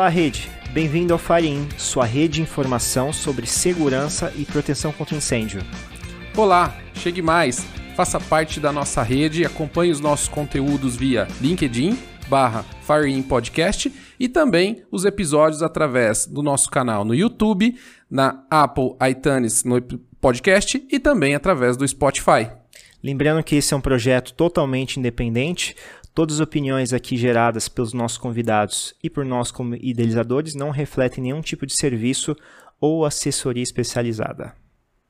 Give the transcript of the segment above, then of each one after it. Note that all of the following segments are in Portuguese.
Olá, rede. Bem-vindo ao FireIn, sua rede de informação sobre segurança e proteção contra incêndio. Olá, chegue mais. Faça parte da nossa rede e acompanhe os nossos conteúdos via LinkedIn, barra FireIn Podcast e também os episódios através do nosso canal no YouTube, na Apple iTunes no podcast e também através do Spotify. Lembrando que esse é um projeto totalmente independente, Todas as opiniões aqui geradas pelos nossos convidados e por nós como idealizadores não refletem nenhum tipo de serviço ou assessoria especializada.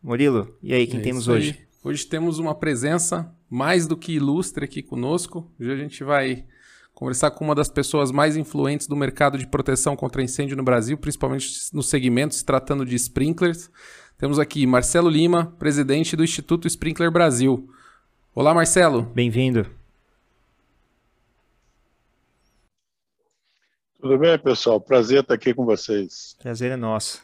Murilo, e aí, quem é temos hoje? Aí. Hoje temos uma presença mais do que ilustre aqui conosco. Hoje a gente vai conversar com uma das pessoas mais influentes do mercado de proteção contra incêndio no Brasil, principalmente no segmento se tratando de sprinklers. Temos aqui Marcelo Lima, presidente do Instituto Sprinkler Brasil. Olá, Marcelo. Bem-vindo. Tudo bem, pessoal? Prazer estar aqui com vocês. Prazer é nosso.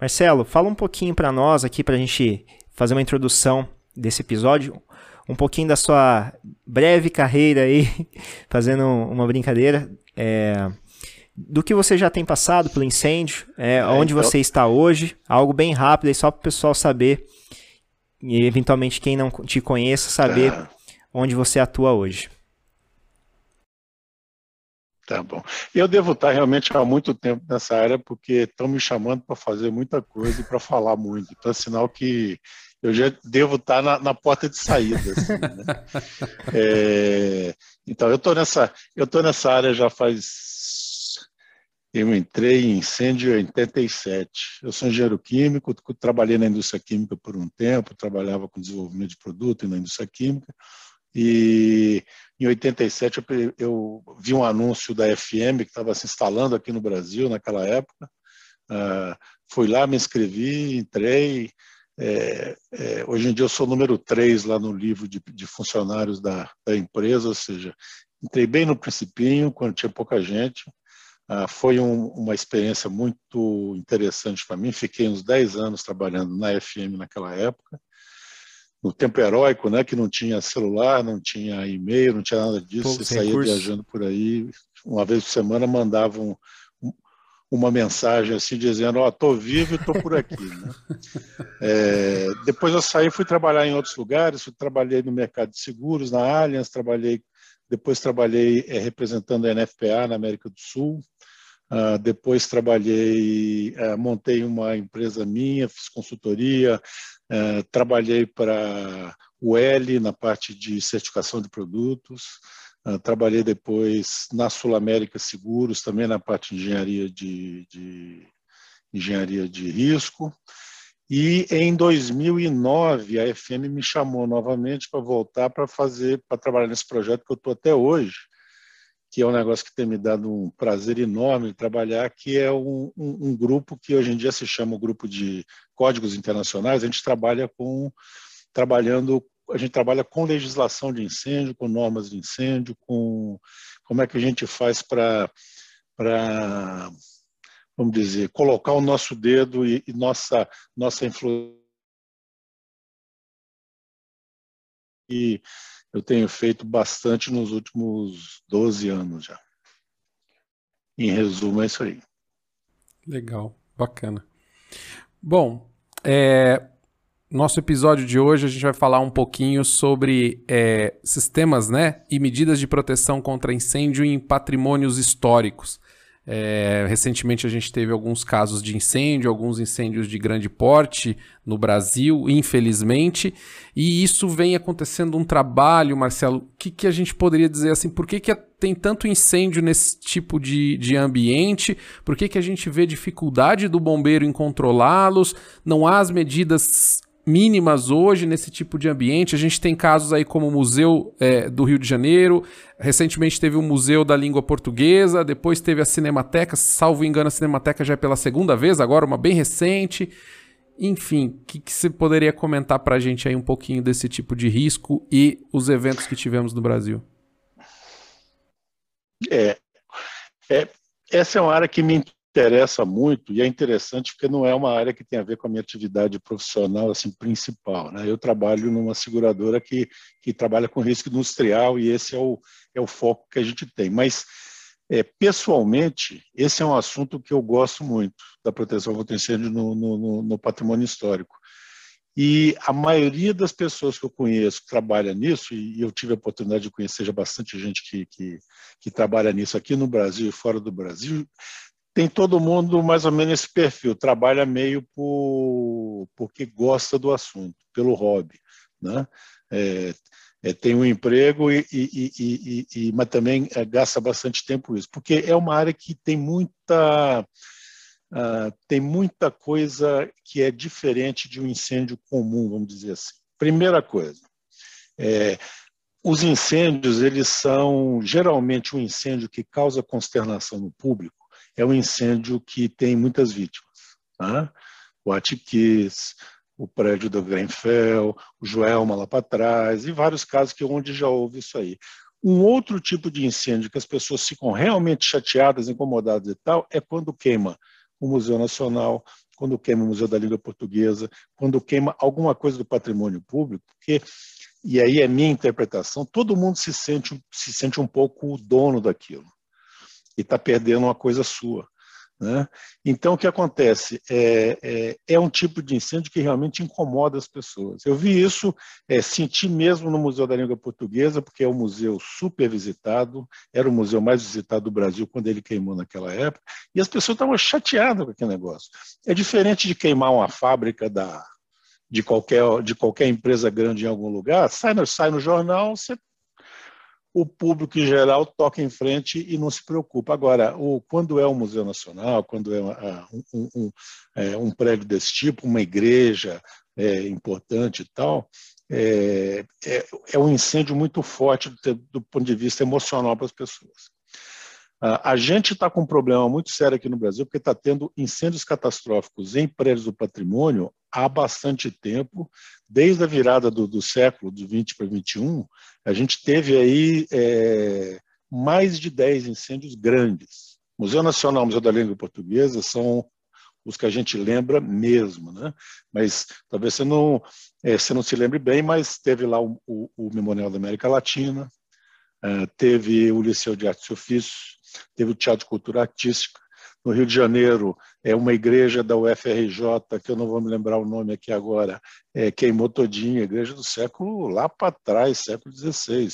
Marcelo, fala um pouquinho para nós aqui, para a gente fazer uma introdução desse episódio, um pouquinho da sua breve carreira aí, fazendo uma brincadeira, é, do que você já tem passado pelo incêndio, é, é, onde então... você está hoje, algo bem rápido aí só para o pessoal saber, e eventualmente quem não te conheça, saber tá. onde você atua hoje. Tá bom. Eu devo estar realmente há muito tempo nessa área, porque estão me chamando para fazer muita coisa e para falar muito. Então, é sinal que eu já devo estar na, na porta de saída. Assim, né? é, então, eu estou nessa, eu tô nessa área já faz. Eu entrei em incêndio em 87. Eu sou engenheiro químico, trabalhei na indústria química por um tempo, trabalhava com desenvolvimento de produto na indústria química. E em 87 eu, eu vi um anúncio da FM que estava se instalando aqui no Brasil naquela época. Uh, fui lá, me inscrevi, entrei. É, é, hoje em dia eu sou número 3 lá no livro de, de funcionários da, da, empresa, ou seja, entrei bem no principinho, quando tinha pouca gente. Uh, foi um, uma experiência muito interessante para mim. Fiquei uns 10 anos trabalhando na FM naquela época no tempo heróico, né, que não tinha celular, não tinha e-mail, não tinha nada disso, você saía viajando por aí, uma vez por semana mandavam um, uma mensagem assim dizendo, ó, oh, tô vivo e tô por aqui, né? é, depois eu saí, fui trabalhar em outros lugares, fui, trabalhei no mercado de seguros, na Allianz, trabalhei, depois trabalhei é, representando a NFPA na América do Sul, Uh, depois trabalhei, uh, montei uma empresa minha, fiz consultoria, uh, trabalhei para o L na parte de certificação de produtos, trabalhei depois na Sul América Seguros, também na parte de engenharia de, de engenharia de risco. E em 2009 a FM me chamou novamente para voltar para fazer, para trabalhar nesse projeto que eu estou até hoje, que é um negócio que tem me dado um prazer enorme trabalhar, que é um, um, um, grupo que hoje em dia se chama o grupo de códigos internacionais. A gente trabalha com trabalhando, a gente trabalha com legislação de incêndio, com normas de incêndio, com como é que a gente faz para para vamos dizer colocar o nosso dedo e, e nossa nossa influência e eu tenho feito bastante nos últimos 12 anos já. Em resumo, é isso aí. Legal, bacana. Bom, é, nosso episódio de hoje a gente vai falar um pouquinho sobre é, sistemas né, e medidas de proteção contra incêndio em patrimônios históricos. É, recentemente a gente teve alguns casos de incêndio, alguns incêndios de grande porte no Brasil, infelizmente, e isso vem acontecendo um trabalho, Marcelo. O que, que a gente poderia dizer assim? Por que, que tem tanto incêndio nesse tipo de, de ambiente? Por que, que a gente vê dificuldade do bombeiro em controlá-los? Não há as medidas mínimas hoje nesse tipo de ambiente. A gente tem casos aí como o Museu é, do Rio de Janeiro, recentemente teve o Museu da Língua Portuguesa, depois teve a Cinemateca, salvo engano, a Cinemateca já é pela segunda vez, agora uma bem recente. Enfim, o que, que você poderia comentar para a gente aí um pouquinho desse tipo de risco e os eventos que tivemos no Brasil? É, é essa é uma área que me interessa muito e é interessante porque não é uma área que tem a ver com a minha atividade profissional assim principal. Né? Eu trabalho numa seguradora que, que trabalha com risco industrial e esse é o, é o foco que a gente tem. Mas é, pessoalmente, esse é um assunto que eu gosto muito da proteção contra incêndio no, no, no patrimônio histórico. E a maioria das pessoas que eu conheço que trabalha nisso, e eu tive a oportunidade de conhecer já bastante gente que, que, que trabalha nisso aqui no Brasil e fora do Brasil, tem todo mundo mais ou menos esse perfil, trabalha meio por, porque gosta do assunto, pelo hobby. Né? É, é, tem um emprego, e, e, e, e mas também é, gasta bastante tempo isso, porque é uma área que tem muita Uh, tem muita coisa que é diferente de um incêndio comum, vamos dizer assim. Primeira coisa, é, os incêndios, eles são geralmente um incêndio que causa consternação no público, é um incêndio que tem muitas vítimas. Tá? O Atiquis, o prédio do Grenfell, o Joelma lá para trás, e vários casos que onde já houve isso aí. Um outro tipo de incêndio que as pessoas ficam realmente chateadas, incomodadas e tal, é quando queima o Museu Nacional, quando queima o Museu da Língua Portuguesa, quando queima alguma coisa do patrimônio público, porque, e aí é minha interpretação, todo mundo se sente, se sente um pouco o dono daquilo e está perdendo uma coisa sua. Né? Então, o que acontece? É, é, é, um tipo de incêndio que realmente incomoda as pessoas. Eu vi isso, é, senti mesmo no Museu da Língua Portuguesa, porque é um museu super visitado, era o museu mais visitado do Brasil quando ele queimou naquela época, e as pessoas estavam chateadas com aquele negócio. É diferente de queimar uma fábrica da, de, qualquer, de qualquer empresa grande em algum lugar, sai no, sai no jornal, você o público em geral toca em frente e não se preocupa. Agora, o, quando é um museu nacional, quando é um, um, um, é, um prédio desse tipo, uma igreja é, importante e tal, é, é, é, um incêndio muito forte do, do ponto de vista emocional para as pessoas. A gente está com um problema muito sério aqui no Brasil, porque está tendo incêndios catastróficos em prédios do patrimônio há bastante tempo, desde a virada do, do século, de 20 para 21, a gente teve aí é, mais de 10 incêndios grandes. Museu Nacional, Museu da Língua Portuguesa são os que a gente lembra mesmo, né? Mas talvez você não, é, você não se lembre bem, mas teve lá o, o, o Memorial da América Latina, é, teve o Liceu de Artes e Ofícios, teve o Teatro de Cultura Artística. No Rio de Janeiro, é uma igreja da UFRJ, que eu não vou me lembrar o nome aqui agora, é, queimou todinha, igreja do século lá para trás, século XVI.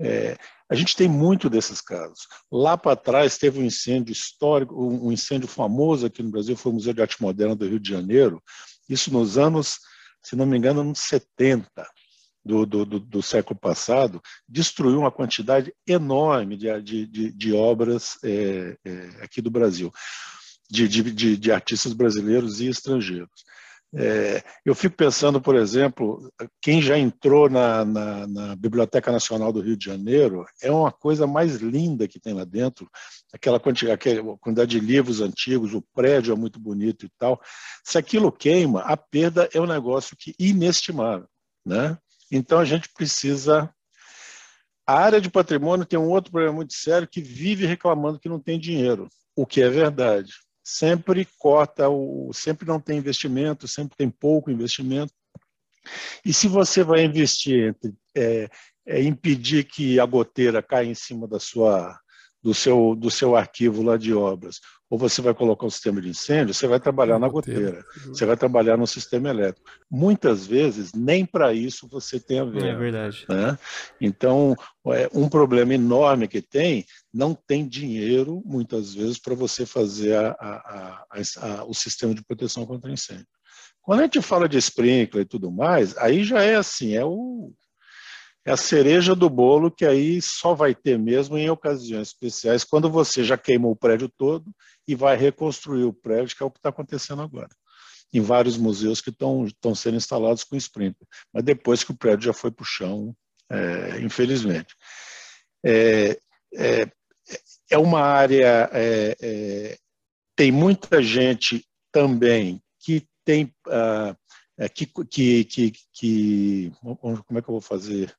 É, a gente tem muito desses casos. Lá para trás teve um incêndio histórico, um incêndio famoso aqui no Brasil, foi o Museu de Arte Moderna do Rio de Janeiro, isso nos anos, se não me engano, nos 70 do, do, do, do, século passado, destruiu uma quantidade enorme de, de, de, obras é, é, aqui do Brasil, de, de, de, artistas brasileiros e estrangeiros. É, eu fico pensando, por exemplo, quem já entrou na, na, na, Biblioteca Nacional do Rio de Janeiro, é uma coisa mais linda que tem lá dentro, aquela quantidade, aquela quantidade de livros antigos, o prédio é muito bonito e tal. Se aquilo queima, a perda é um negócio que inestimável. Né? Então a gente precisa. A área de patrimônio tem um outro problema muito sério que vive reclamando que não tem dinheiro, o que é verdade. Sempre corta, o, sempre não tem investimento, sempre tem pouco investimento. E se você vai investir entre é, é impedir que a goteira caia em cima da sua, do, seu, do seu arquivo lá de obras, ou você vai colocar um sistema de incêndio, você vai trabalhar na goteira, você vai trabalhar no sistema elétrico. Muitas vezes, nem para isso você tem a ver. É verdade. Né? Então, é, um problema enorme que tem, não tem dinheiro, muitas vezes, para você fazer a, a, a, o sistema de proteção contra incêndio. Quando a gente fala de sprinkler e tudo mais, aí já é assim, é o, é a cereja do bolo que aí só vai ter mesmo em ocasiões especiais, quando você já queimou o prédio todo e vai reconstruir o prédio, que é o que está acontecendo agora. Em vários museus que estão sendo instalados com sprinkler, mas depois que o prédio já foi para o chão, é, infelizmente. É, é, é, uma área, é, é, tem muita gente também que tem. Uh, que, que, que, que, como é que eu vou fazer?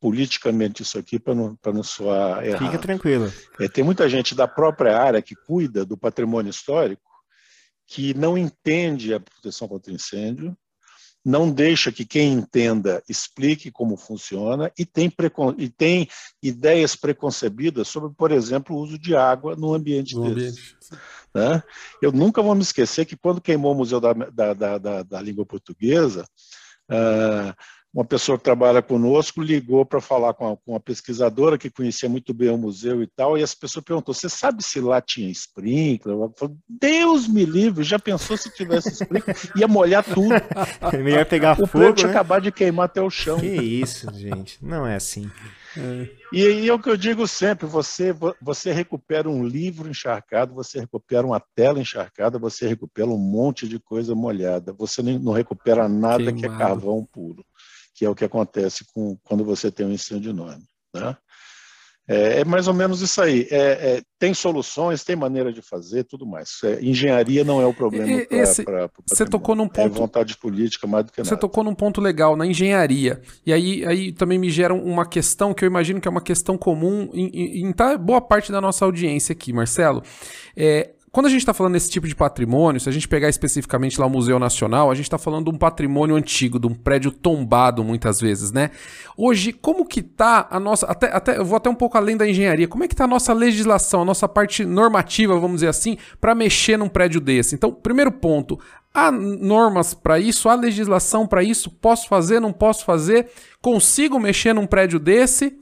Politicamente isso aqui para não, não soar errado. Fica tranquilo. É, tem muita gente da própria área que cuida do patrimônio histórico que não entende a proteção contra incêndio não deixa que quem entenda explique como funciona e tem, e tem ideias preconcebidas sobre, por exemplo, o uso de água no ambiente no desse. Ambiente. Né? Eu nunca vou me esquecer que quando queimou o Museu da, da, da, da Língua Portuguesa, uh, uma pessoa que trabalha conosco ligou para falar com, uma pesquisadora que conhecia muito bem o museu e tal, e essa pessoa perguntou: Você sabe se lá tinha sprinkler? Eu falei, Deus me livre, já pensou se tivesse sprinkler? Ia molhar tudo. É melhor pegar o fogo. O né? acabado de queimar até o chão. Que isso, gente. Não é assim. É. E, e é o que eu digo sempre: você, você recupera um livro encharcado, você recupera uma tela encharcada, você recupera um monte de coisa molhada. Você não recupera nada Queimado. que é carvão puro que é o que acontece com, quando você tem um incêndio enorme. Né? É, é, mais ou menos isso aí. É, é, tem soluções, tem maneira de fazer, tudo mais. É, engenharia não é o problema para Você tocou num ponto. É vontade política mais do que nada. Você tocou num ponto legal na engenharia. E aí, aí também me gera uma questão que eu imagino que é uma questão comum em, em, em tá boa parte da nossa audiência aqui, Marcelo. É, quando a gente está falando desse tipo de patrimônio, se a gente pegar especificamente lá o Museu Nacional, a gente está falando de um patrimônio antigo, de um prédio tombado muitas vezes, né? Hoje, como que tá a nossa. Até, até, eu vou até um pouco além da engenharia. Como é que tá a nossa legislação, a nossa parte normativa, vamos dizer assim, para mexer num prédio desse? Então, primeiro ponto. Há normas para isso? Há legislação para isso? Posso fazer? Não posso fazer? Consigo mexer num prédio desse? O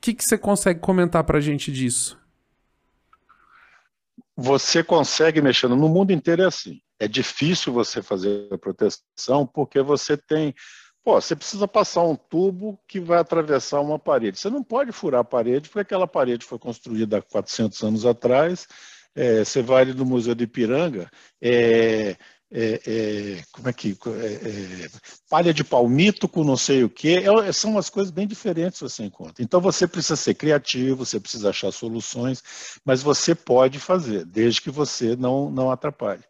que, que você consegue comentar para a gente disso? Você consegue mexendo. No mundo inteiro é assim. É difícil você fazer a proteção porque você tem. Pô, você precisa passar um tubo que vai atravessar uma parede. Você não pode furar a parede porque aquela parede foi construída há 400 anos atrás. É, você vai ali no Museu de Ipiranga, é, é, é, como é que é, é, palha de palmito com não sei o que é, são umas coisas bem diferentes você encontra. Então você precisa ser criativo, você precisa achar soluções, mas você pode fazer, desde que você não não atrapalhe.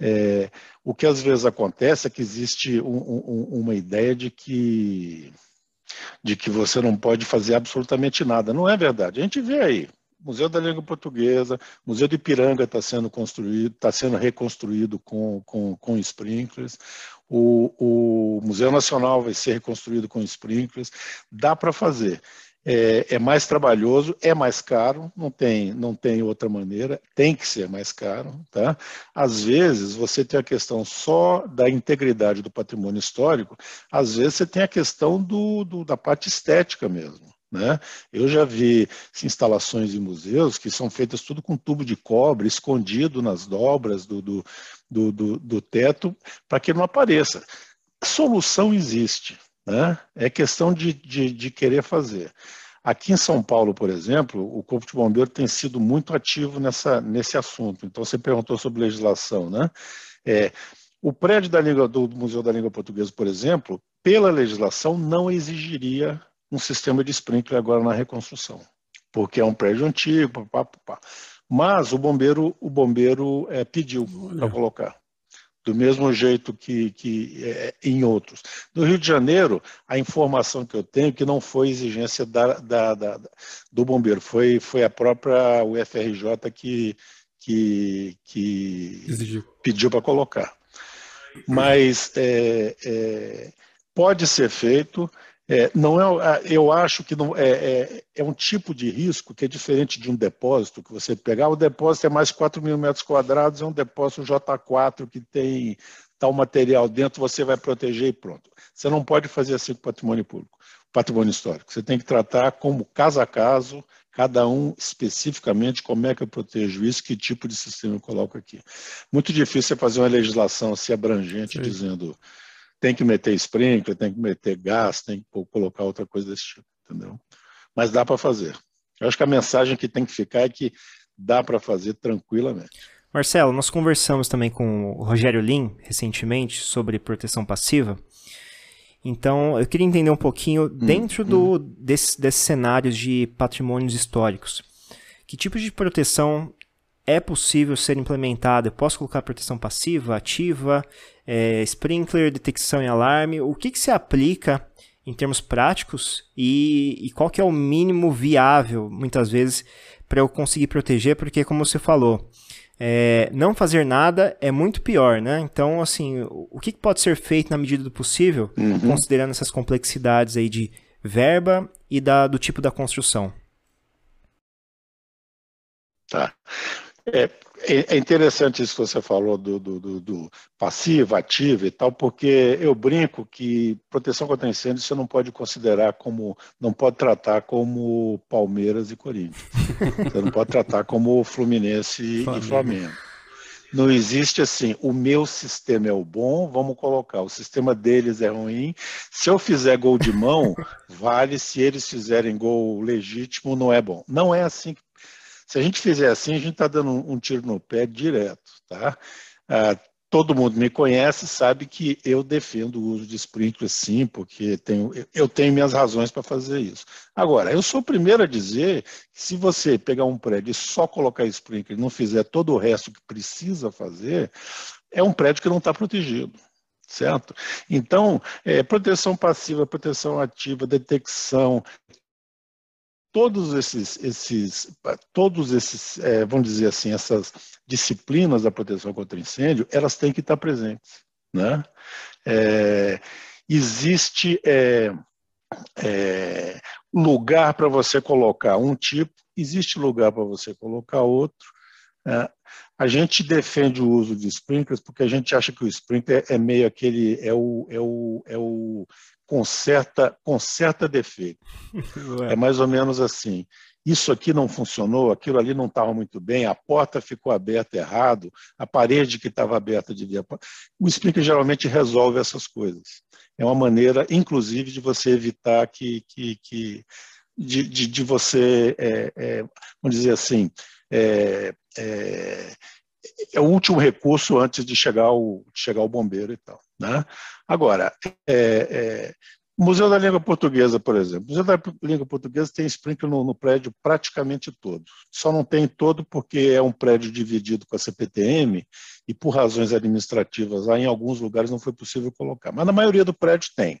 É, o que às vezes acontece é que existe um, um, uma ideia de que de que você não pode fazer absolutamente nada. Não é verdade. A gente vê aí, Museu da Língua Portuguesa, Museu de Ipiranga está sendo construído, está sendo reconstruído com, com, com sprinklers, o, o Museu Nacional vai ser reconstruído com sprinklers, dá para fazer. É, é, mais trabalhoso, é mais caro, não tem, não tem outra maneira, tem que ser mais caro. Tá? Às vezes, você tem a questão só da integridade do patrimônio histórico, às vezes você tem a questão do, do da parte estética mesmo. Né? Eu já vi instalações em museus que são feitas tudo com tubo de cobre, escondido nas dobras do, do, do, do, do teto, para que não apareça. A solução existe, né? é questão de, de, de querer fazer. Aqui em São Paulo, por exemplo, o Corpo de Bombeiro tem sido muito ativo nessa, nesse assunto. Então, você perguntou sobre legislação. Né? É, o prédio língua, do Museu da Língua Portuguesa, por exemplo, pela legislação, não exigiria um sistema de sprinkler agora na reconstrução, porque é um prédio antigo, pá, pá, pá. mas o bombeiro, o bombeiro é, pediu para colocar. Do mesmo jeito que, que é, em outros. No Rio de Janeiro, a informação que eu tenho é que não foi exigência da, da, da, do bombeiro, foi, foi a própria UFRJ que, que, que pediu para colocar. Mas é, é, pode ser feito, é, não é, eu acho que não, é, é, é, um tipo de risco que é diferente de um depósito que você pegar. O depósito é mais 4 mil metros quadrados, é um depósito J4 que tem tal material dentro, você vai proteger e pronto. Você não pode fazer assim com patrimônio público, patrimônio histórico. Você tem que tratar como caso a caso, cada um especificamente, como é que eu protejo isso, que tipo de sistema eu coloco aqui. Muito difícil você fazer uma legislação assim abrangente Sim. dizendo tem que meter sprinkler, tem que meter gás, tem que colocar outra coisa desse tipo, entendeu? Mas dá para fazer. Eu acho que a mensagem que tem que ficar é que dá para fazer tranquilamente. Marcelo, nós conversamos também com o Rogério Lim recentemente sobre proteção passiva. Então, eu queria entender um pouquinho, hum, dentro do, hum. Desse, desses cenários de patrimônios históricos, que tipo de proteção é possível ser implementada? Eu posso colocar proteção passiva, ativa, é, sprinkler, detecção e alarme? O que, que se aplica em termos práticos e, e qual que é o mínimo viável, muitas vezes, para eu conseguir proteger? Porque, como você falou, é, não fazer nada é muito pior, né? Então, assim, o que pode ser feito na medida do possível, uhum. considerando essas complexidades aí de verba e da, do tipo da construção? Tá. É, é, é interessante isso que você falou do, do, do, do, passivo, ativo e tal, porque eu brinco que proteção contra incêndio você não pode considerar como, não pode tratar como Palmeiras e Corinthians. Você não pode tratar como Fluminense Flamengo. e Flamengo. Não existe assim, o meu sistema é o bom, vamos colocar, o sistema deles é ruim. Se eu fizer gol de mão, vale, se eles fizerem gol legítimo, não é bom. Não é assim que se a gente fizer assim, a gente está dando um, tiro no pé direto, tá? Ah, todo mundo me conhece, sabe que eu defendo o uso de sprinkler sim, porque tenho, eu tenho minhas razões para fazer isso. Agora, eu sou o primeiro a dizer que se você pegar um prédio e só colocar sprinkler e não fizer todo o resto que precisa fazer, é um prédio que não está protegido certo? Então, é, proteção passiva, proteção ativa, detecção, todos esses, esses, todos esses, é, vamos dizer assim, essas disciplinas da proteção contra incêndio, elas têm que estar presentes, né? É, existe é, é lugar para você colocar um tipo, existe lugar para você colocar outro. Né? A gente defende o uso de sprinklers porque a gente acha que o sprinkler é meio aquele, é o, é o, é o conserta, conserta defeito. É mais ou menos assim. Isso aqui não funcionou, aquilo ali não estava muito bem, a porta ficou aberta errado, a parede que estava aberta devia. O Sprinkler geralmente resolve essas coisas. É uma maneira, inclusive, de você evitar que. que, que de, de, de você, é, é, vamos dizer assim, é, é, o último recurso antes de chegar o, chegar o bombeiro e tal. Né? Agora, é, é, o Museu da Língua Portuguesa, por exemplo, o Museu da Língua Portuguesa tem sprinkler no, no, prédio praticamente todo. Só não tem todo porque é um prédio dividido com a CPTM e por razões administrativas lá em alguns lugares não foi possível colocar, mas na maioria do prédio tem.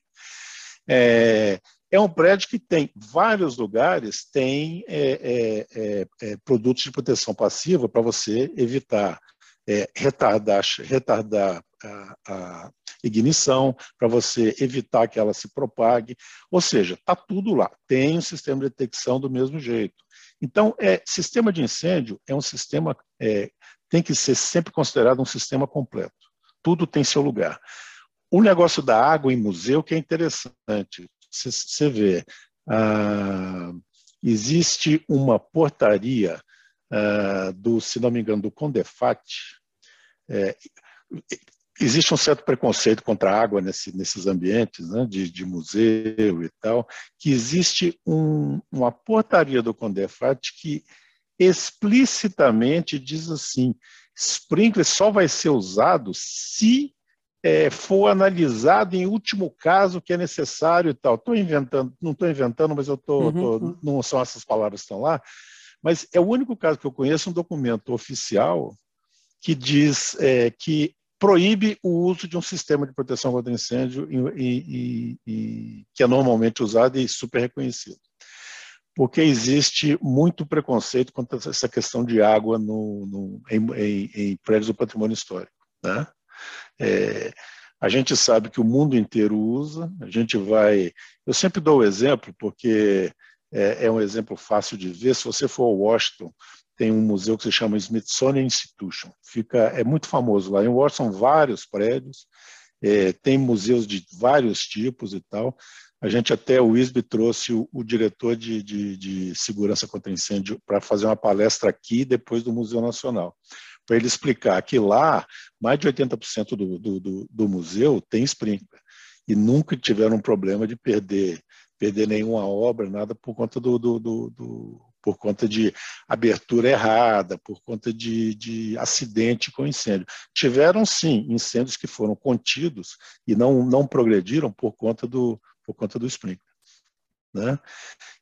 É, é um prédio que tem vários lugares, tem é, é, é, é produtos de proteção passiva para você evitar é, retardar, retardar a, a ignição, para você evitar que ela se propague. Ou seja, está tudo lá. Tem um sistema de detecção do mesmo jeito. Então, é, sistema de incêndio é um sistema, é, tem que ser sempre considerado um sistema completo. Tudo tem seu lugar. O negócio da água em museu que é interessante. Você vê, ah, existe uma portaria ah, do, se não me engano, do Condefat, é, existe um certo preconceito contra a água nesse, nesses ambientes, né, de, de, museu e tal, que existe um, uma portaria do Condefat que explicitamente diz assim, sprinkler só vai ser usado se é, for analisado em último caso que é necessário e tal. Estou inventando, não estou inventando, mas eu tô, uhum. tô, uhum. não são essas palavras que estão lá, mas é o único caso que eu conheço um documento oficial que diz é, que proíbe o uso de um sistema de proteção contra incêndio e, e, e, que é normalmente usado e super reconhecido. Porque existe muito preconceito contra essa questão de água no, no em, em, em, prédios do patrimônio histórico. Né? É, a gente sabe que o mundo inteiro usa, a gente vai. Eu sempre dou o exemplo, porque é, é um exemplo fácil de ver. Se você for ao Washington, tem um museu que se chama Smithsonian Institution. Fica, é muito famoso lá. Em Washington, vários prédios, é, tem museus de vários tipos e tal. A gente até, o ISB trouxe o, o diretor de, de, de, segurança contra incêndio para fazer uma palestra aqui depois do Museu Nacional, para ele explicar que lá, mais de 80% do, do, do, do museu tem sprinkler e nunca tiveram um problema de perder perder nenhuma obra, nada por conta do, do, do, do por conta de abertura errada, por conta de, de acidente com incêndio. Tiveram, sim, incêndios que foram contidos e não, não progrediram por conta do, por conta do sprinkler. Né?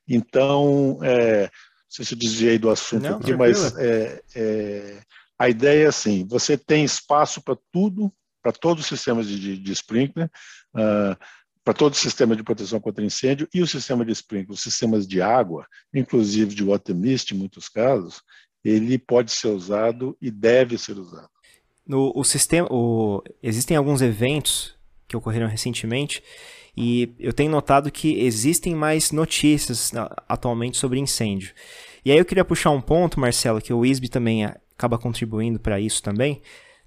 Então, é, não sei se eu desviei do assunto não, aqui, mas é, é, a ideia é assim, você tem espaço para tudo, para todos os sistemas de, de, de sprinkler, uh, para todo o sistema de proteção contra incêndio e o sistema de sprinkler, os sistemas de água, inclusive de water mist em muitos casos, ele pode ser usado e deve ser usado. No o sistema, o, existem alguns eventos que ocorreram recentemente e eu tenho notado que existem mais notícias atualmente sobre incêndio. E aí eu queria puxar um ponto, Marcelo, que o ISB também acaba contribuindo para isso também,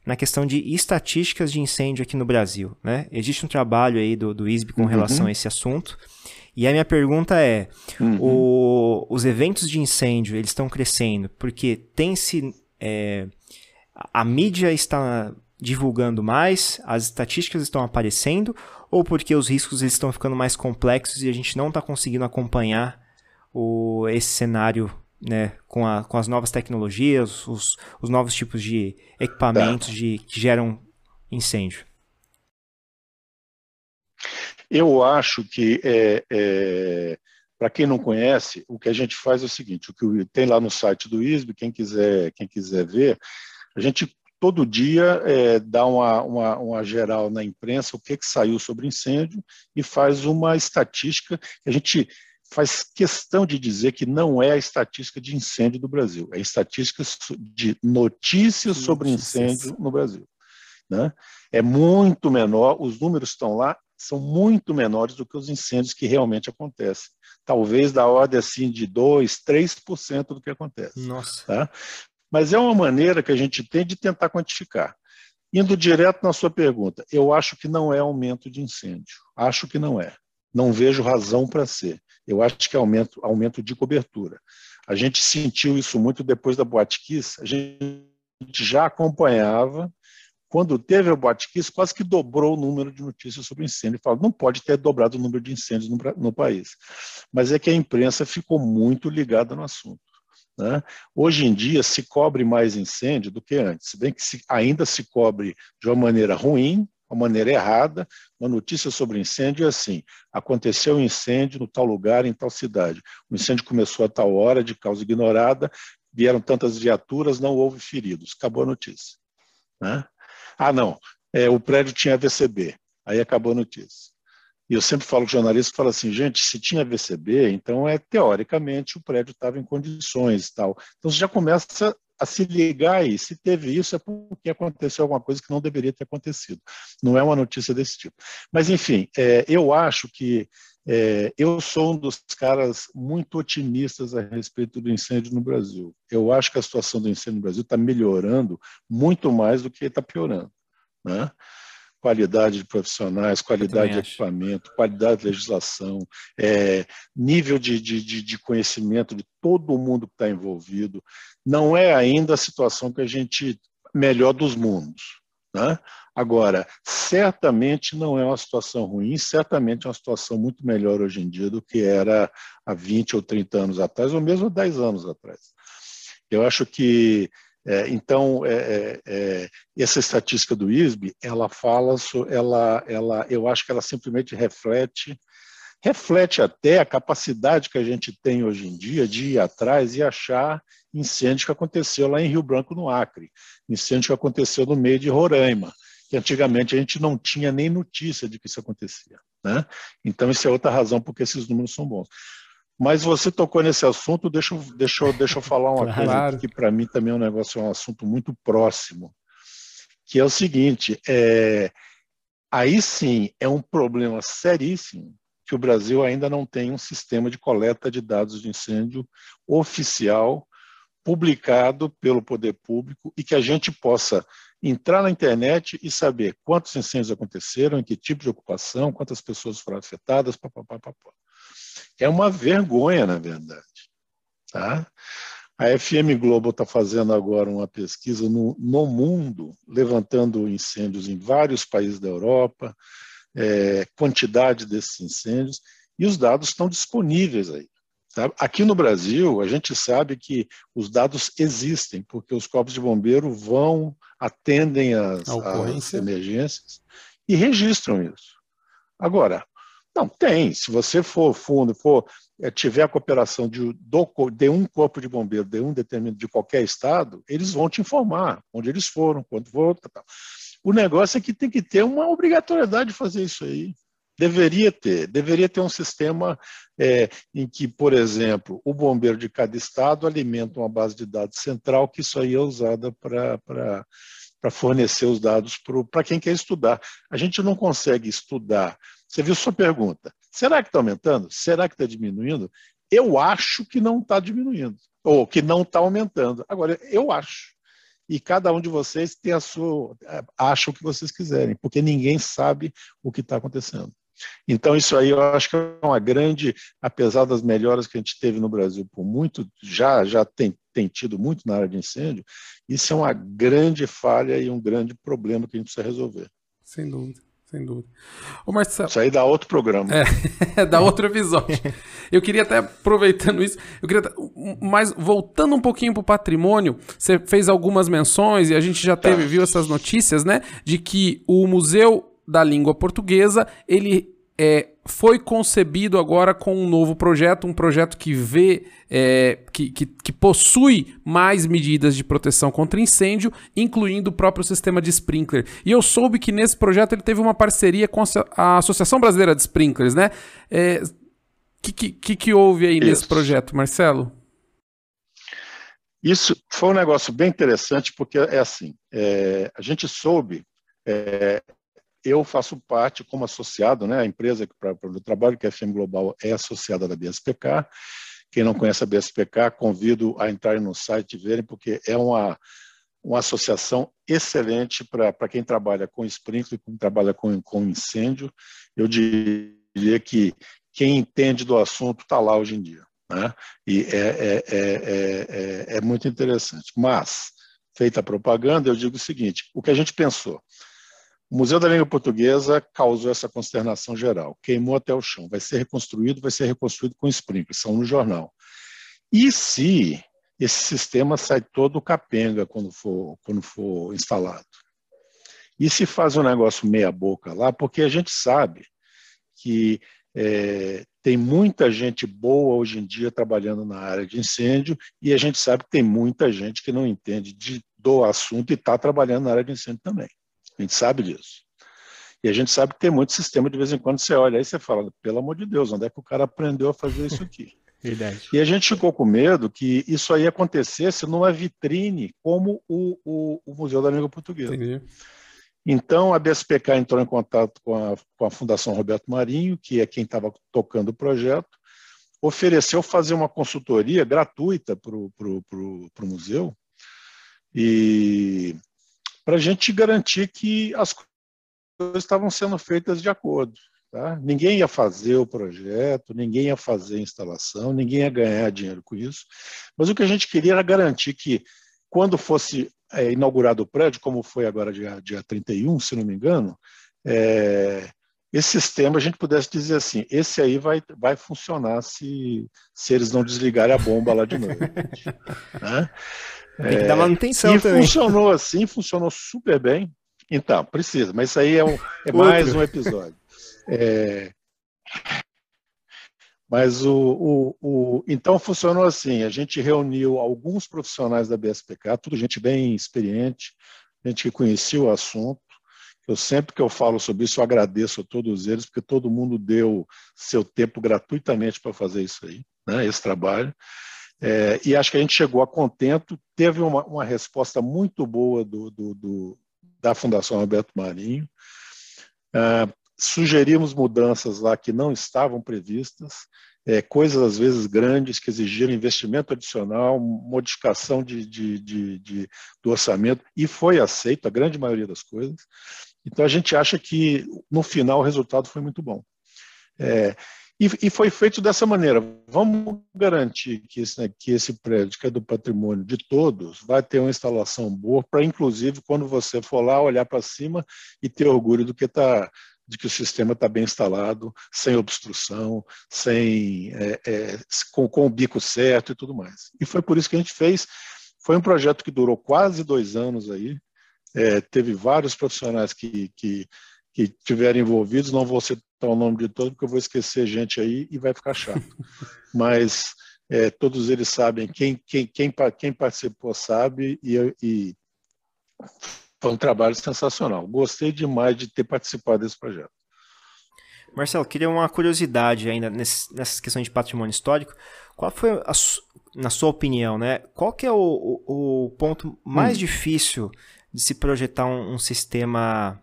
na questão de estatísticas de incêndio aqui no Brasil. Né? Existe um trabalho aí do, do ISB com uhum. relação a esse assunto. E a minha pergunta é: uhum. o, os eventos de incêndio eles estão crescendo porque tem se é, a mídia está divulgando mais, as estatísticas estão aparecendo, ou porque os riscos eles estão ficando mais complexos e a gente não está conseguindo acompanhar o, esse cenário né, com, a, com as novas tecnologias, os, os novos tipos de equipamentos tá. de, que geram incêndio? Eu acho que, é, é, para quem não conhece, o que a gente faz é o seguinte: o que tem lá no site do ISB, quem quiser, quem quiser ver, a gente todo dia é, dá uma, uma, uma, geral na imprensa o que, que saiu sobre incêndio e faz uma estatística que a gente faz questão de dizer que não é a estatística de incêndio do Brasil, é a estatística de notícias sobre incêndio no Brasil. Né? É muito menor, os números estão lá, são muito menores do que os incêndios que realmente acontecem. Talvez da ordem assim de 2, 3% do que acontece. Nossa. Tá? Mas é uma maneira que a gente tem de tentar quantificar. Indo direto na sua pergunta, eu acho que não é aumento de incêndio. Acho que não é. Não vejo razão para ser. Eu acho que é aumento, aumento de cobertura. A gente sentiu isso muito depois da Boate Kiss. A gente já acompanhava. Quando teve a Boate Kiss, quase que dobrou o número de notícias sobre incêndio. Falou, não pode ter dobrado o número de incêndios no, no país. Mas é que a imprensa ficou muito ligada no assunto. Né? Hoje em dia se cobre mais incêndio do que antes, se bem que se, ainda se cobre de uma maneira ruim, uma maneira errada. Uma notícia sobre incêndio é assim: aconteceu um incêndio no tal lugar, em tal cidade. O incêndio começou a tal hora, de causa ignorada, vieram tantas viaturas, não houve feridos. Acabou a notícia. Né? Ah, não, é, o prédio tinha VCB. Aí acabou a notícia. E eu sempre falo com jornalistas, falo assim, gente, se tinha VCB, então é teoricamente o prédio estava em condições e tal. Então você já começa a se ligar aí. Se teve isso, é porque aconteceu alguma coisa que não deveria ter acontecido. Não é uma notícia desse tipo. Mas, enfim, é, eu acho que é, eu sou um dos caras muito otimistas a respeito do incêndio no Brasil. Eu acho que a situação do incêndio no Brasil está melhorando muito mais do que está piorando. Né? Qualidade de profissionais, qualidade de equipamento, qualidade de legislação, é, nível de, de, de, conhecimento de todo mundo que está envolvido. Não é ainda a situação que a gente melhor dos mundos. Né? Agora, certamente não é uma situação ruim, certamente é uma situação muito melhor hoje em dia do que era há 20 ou 30 anos atrás, ou mesmo 10 anos atrás. Eu acho que é, então, é, é, é, essa estatística do ISB, ela fala, ela, ela, eu acho que ela simplesmente reflete, reflete até a capacidade que a gente tem hoje em dia de ir atrás e achar incêndio que aconteceu lá em Rio Branco, no Acre, incêndio que aconteceu no meio de Roraima, que antigamente a gente não tinha nem notícia de que isso acontecia. Né? Então, isso é outra razão porque esses números são bons. Mas você tocou nesse assunto, deixa, deixa, deixa eu falar uma claro. coisa que para mim também é um negócio, é um assunto muito próximo, que é o seguinte, é, aí sim é um problema seríssimo que o Brasil ainda não tem um sistema de coleta de dados de incêndio oficial, publicado pelo poder público e que a gente possa entrar na internet e saber quantos incêndios aconteceram, em que tipo de ocupação, quantas pessoas foram afetadas, papapá. papapá é uma vergonha, na verdade. Tá? A FM Globo está fazendo agora uma pesquisa no, no, mundo, levantando incêndios em vários países da Europa, é, quantidade desses incêndios, e os dados estão disponíveis aí. Tá? Aqui no Brasil, a gente sabe que os dados existem, porque os corpos de bombeiro vão, atendem as, as emergências e registram isso. Agora, não, tem. Se você for fundo, for é, tiver a cooperação de, do, de um corpo de bombeiro, de um determinado de qualquer estado, eles vão te informar onde eles foram, quando tal. O negócio é que tem que ter uma obrigatoriedade de fazer isso aí. Deveria ter, deveria ter um sistema é, em que, por exemplo, o bombeiro de cada estado alimenta uma base de dados central, que isso aí é usada para fornecer os dados para quem quer estudar. A gente não consegue estudar. Você viu sua pergunta? Será que está aumentando? Será que está diminuindo? Eu acho que não está diminuindo, ou que não está aumentando. Agora, eu acho e cada um de vocês tem a sua acha o que vocês quiserem, porque ninguém sabe o que está acontecendo. Então isso aí eu acho que é uma grande, apesar das melhoras que a gente teve no Brasil por muito, já já tem, tem tido muito na área de incêndio, isso é uma grande falha e um grande problema que a gente precisa resolver. Sem dúvida. Sem dúvida. Ô Marcelo, isso aí dá outro programa. É, dá outro episódio. Eu queria até, aproveitando isso, eu queria, mas voltando um pouquinho para o patrimônio, você fez algumas menções e a gente já tá. teve, viu essas notícias, né? De que o Museu da Língua Portuguesa, ele é, foi concebido agora com um novo projeto, um projeto que vê, é, que, que, que, possui mais medidas de proteção contra incêndio, incluindo o próprio sistema de sprinkler. E eu soube que nesse projeto ele teve uma parceria com a Associação Brasileira de Sprinklers, né? O é, que, que, que, houve aí Isso. nesse projeto, Marcelo? Isso foi um negócio bem interessante, porque é assim, é, a gente soube é, eu faço parte como associado, né, a empresa para o trabalho, que é a FM Global, é associada da BSPK. Quem não conhece a BSPK, convido a entrarem no site e verem, porque é uma, uma associação excelente para quem trabalha com sprinkler, quem trabalha com, com incêndio. Eu diria que quem entende do assunto está lá hoje em dia. Né? E é, é, é, é, é muito interessante. Mas, feita a propaganda, eu digo o seguinte: o que a gente pensou? O Museu da Língua Portuguesa causou essa consternação geral, queimou até o chão. Vai ser reconstruído, vai ser reconstruído com sprinkler, são no jornal. E se esse sistema sai todo capenga quando for, quando for instalado? E se faz um negócio meia boca lá, porque a gente sabe que é, tem muita gente boa hoje em dia trabalhando na área de incêndio e a gente sabe que tem muita gente que não entende de, do assunto e está trabalhando na área de incêndio também. A gente sabe disso. E a gente sabe que tem muito sistema, de vez em quando você olha aí e você fala, pelo amor de Deus, onde é que o cara aprendeu a fazer isso aqui? Verdade. E a gente ficou com medo que isso aí acontecesse numa vitrine como o, o, o Museu da Língua Portuguesa. Entendi. Então, a BSPK entrou em contato com a, com a Fundação Roberto Marinho, que é quem estava tocando o projeto, ofereceu fazer uma consultoria gratuita para o museu, e para a gente garantir que as coisas estavam sendo feitas de acordo. Tá? Ninguém ia fazer o projeto, ninguém ia fazer a instalação, ninguém ia ganhar dinheiro com isso. Mas o que a gente queria era garantir que, quando fosse é, inaugurado o prédio, como foi agora dia, dia 31, se não me engano, é, esse sistema a gente pudesse dizer assim: esse aí vai, vai funcionar se, se eles não desligarem a bomba lá de noite. né? Tem que dar manutenção e também. funcionou assim, funcionou super bem. Então, precisa, mas isso aí é, um, é mais um episódio. É, mas o, o, o, então funcionou assim: a gente reuniu alguns profissionais da BSPK, tudo gente bem experiente, gente que conhecia o assunto. Eu sempre que eu falo sobre isso, eu agradeço a todos eles, porque todo mundo deu seu tempo gratuitamente para fazer isso aí, né, esse trabalho. É, e acho que a gente chegou a contento, teve uma, uma resposta muito boa do, do, do, da Fundação Roberto Marinho. É, sugerimos mudanças lá que não estavam previstas, é, coisas às vezes grandes que exigiram investimento adicional, modificação de, de, de, de, do orçamento, e foi aceito a grande maioria das coisas. Então a gente acha que no final o resultado foi muito bom. É, e, e, foi feito dessa maneira. Vamos garantir que esse, né, que esse prédio, que é do patrimônio de todos, vai ter uma instalação boa, para inclusive quando você for lá olhar para cima e ter orgulho do que está de que o sistema está bem instalado, sem obstrução, sem é, é, com, com, o bico certo e tudo mais. E foi por isso que a gente fez. Foi um projeto que durou quase dois anos aí. É, teve vários profissionais que, que que estiverem envolvidos, não vou o nome de todos, porque eu vou esquecer gente aí e vai ficar chato. Mas é, todos eles sabem, quem, quem, quem, quem participou sabe, e, e foi um trabalho sensacional. Gostei demais de ter participado desse projeto. Marcelo, queria uma curiosidade ainda nesse, nessas questões de patrimônio histórico. Qual foi, a, na sua opinião, né? Qual que é o, o, o ponto mais hum. difícil de se projetar um, um, sistema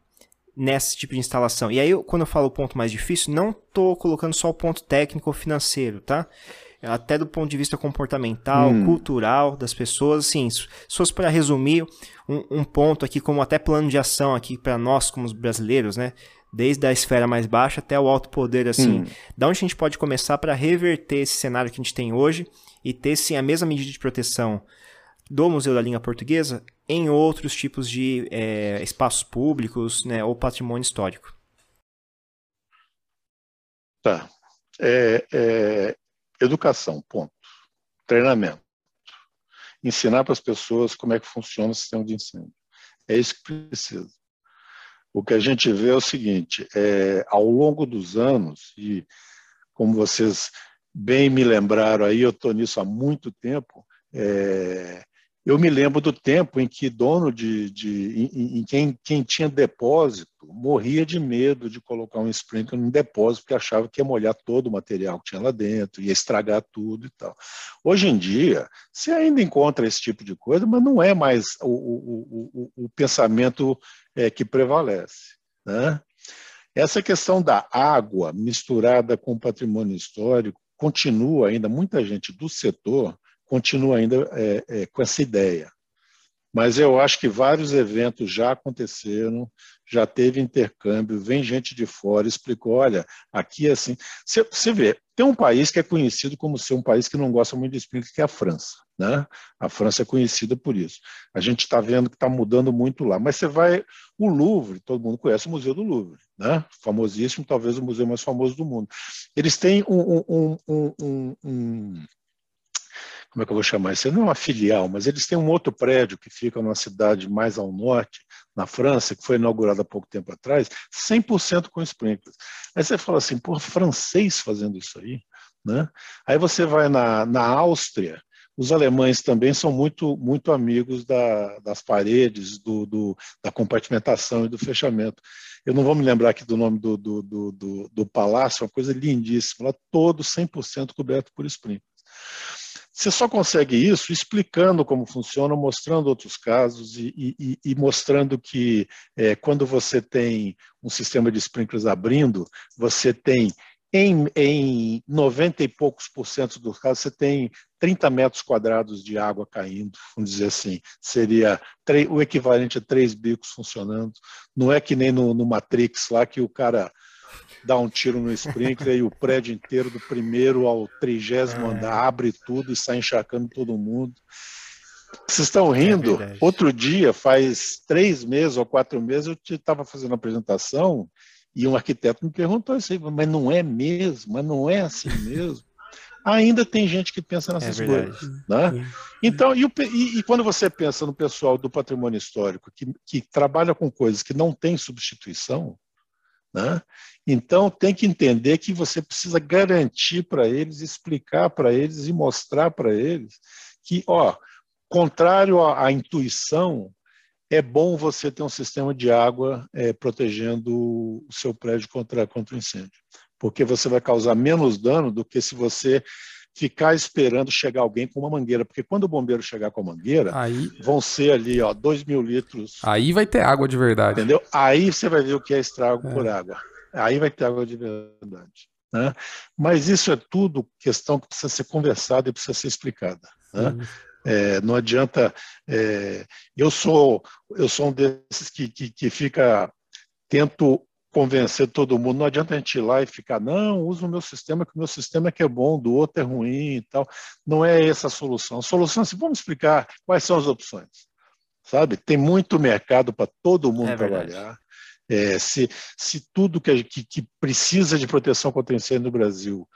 nesse tipo de instalação? E aí, quando eu falo o ponto mais difícil, não estou colocando só o ponto técnico ou financeiro, tá? Até do ponto de vista comportamental, hum. cultural das pessoas, assim, se fosse para resumir um, um ponto aqui como até plano de ação aqui para nós como brasileiros, né? desde a esfera mais baixa até o alto poder, assim. Hum. Da onde a gente pode começar para reverter esse cenário que a gente tem hoje e ter, sim, a mesma medida de proteção do Museu da Língua Portuguesa em outros tipos de é, espaços públicos né, ou patrimônio histórico? Tá. É, é, educação, ponto. Treinamento. Ensinar para as pessoas como é que funciona o sistema de ensino. É isso que precisa o que a gente vê é o seguinte: é, ao longo dos anos, e como vocês bem me lembraram aí, eu estou nisso há muito tempo, é, eu me lembro do tempo em que dono de, de em, em quem, quem, tinha depósito morria de medo de colocar um sprinkler no depósito porque achava que ia molhar todo o material que tinha lá dentro, ia estragar tudo e tal. Hoje em dia, você ainda encontra esse tipo de coisa, mas não é mais o, o, o, o pensamento é, que prevalece. Né? Essa questão da água misturada com o patrimônio histórico continua ainda, muita gente do setor continua ainda é, é, com essa ideia. Mas eu acho que vários eventos já aconteceram, já teve intercâmbio, vem gente de fora, explicou, olha, aqui é assim. Você vê, tem um país que é conhecido como ser um país que não gosta muito de explicar, que é a França. Né? A França é conhecida por isso. A gente está vendo que está mudando muito lá. Mas você vai. O Louvre, todo mundo conhece o Museu do Louvre, né? famosíssimo, talvez o museu mais famoso do mundo. Eles têm um, um, um, um como é que eu vou chamar isso? Não é uma filial, mas eles têm um outro prédio que fica numa cidade mais ao norte, na França, que foi inaugurado há pouco tempo atrás, 100% com sprinklers. Aí você fala assim, pô, francês fazendo isso aí? Né? Aí você vai na, na Áustria, os alemães também são muito, muito amigos da, das paredes, do, do, da compartimentação e do fechamento. Eu não vou me lembrar aqui do nome do, do, palácio, uma coisa lindíssima, lá todo 100% coberto por sprinklers. Você só consegue isso explicando como funciona, mostrando outros casos e, e, e mostrando que é, quando você tem um sistema de sprinklers abrindo, você tem em, em 90 e poucos por cento dos casos, você tem 30 metros quadrados de água caindo, vamos dizer assim. Seria o equivalente a três bicos funcionando. Não é que nem no, no Matrix lá que o cara dá um tiro no sprinkler e o prédio inteiro, do primeiro ao trigésimo é. andar, abre tudo e sai encharcando todo mundo. Vocês estão rindo? É Outro dia, faz três meses ou quatro meses, eu estava fazendo uma apresentação e um arquiteto me perguntou assim, mas não é mesmo? Mas não é assim mesmo? Ainda tem gente que pensa nessas é coisas. Né? Então, e, e, e, quando você pensa no pessoal do patrimônio histórico que, que trabalha com coisas que não têm substituição, né? Então, tem que entender que você precisa garantir para eles, explicar para eles e mostrar para eles que, ó, contrário à, à, intuição, é bom você ter um sistema de água é, protegendo o seu prédio contra, contra o incêndio, porque você vai causar menos dano do que se você ficar esperando chegar alguém com uma mangueira, porque quando o bombeiro chegar com a mangueira, aí, vão ser ali, ó, 2 mil litros. Aí vai ter água de verdade. Entendeu? Aí você vai ver o que é estrago é. por água. Aí vai ter água de verdade. Né? Mas isso é tudo questão que precisa ser conversada e precisa ser explicada. Né? É, não adianta. É, eu sou eu sou um desses que, que, que fica tento convencer todo mundo. Não adianta a gente ir lá e ficar, não, usa o meu sistema, que o meu sistema é que é bom, do outro é ruim e tal. Não é essa a solução. A solução é assim, vamos explicar quais são as opções. Sabe? Tem muito mercado para todo mundo é trabalhar. É, se, se tudo que, que, que precisa de proteção contra incêndio no Brasil